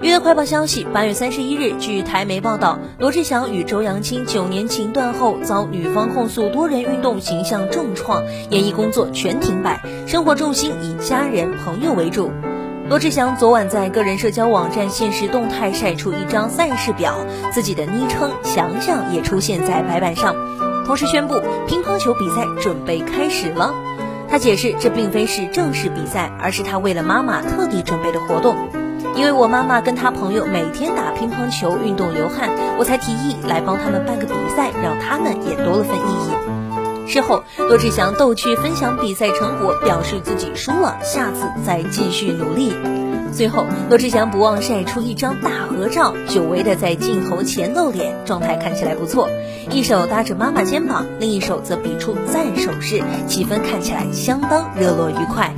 娱乐快报消息，八月三十一日，据台媒报道，罗志祥与周扬青九年情断后，遭女方控诉多人运动形象重创，演艺工作全停摆，生活重心以家人朋友为主。罗志祥昨晚在个人社交网站现实动态晒出一张赛事表，自己的昵称“翔翔”也出现在白板上，同时宣布乒乓球比赛准备开始了。他解释，这并非是正式比赛，而是他为了妈妈特地准备的活动。因为我妈妈跟她朋友每天打乒乓球，运动流汗，我才提议来帮他们办个比赛，让他们也多了份意义。事后，罗志祥逗趣分享比赛成果，表示自己输了，下次再继续努力。最后，罗志祥不忘晒出一张大合照，久违的在镜头前露脸，状态看起来不错，一手搭着妈妈肩膀，另一手则比出赞手势，气氛看起来相当热络愉快。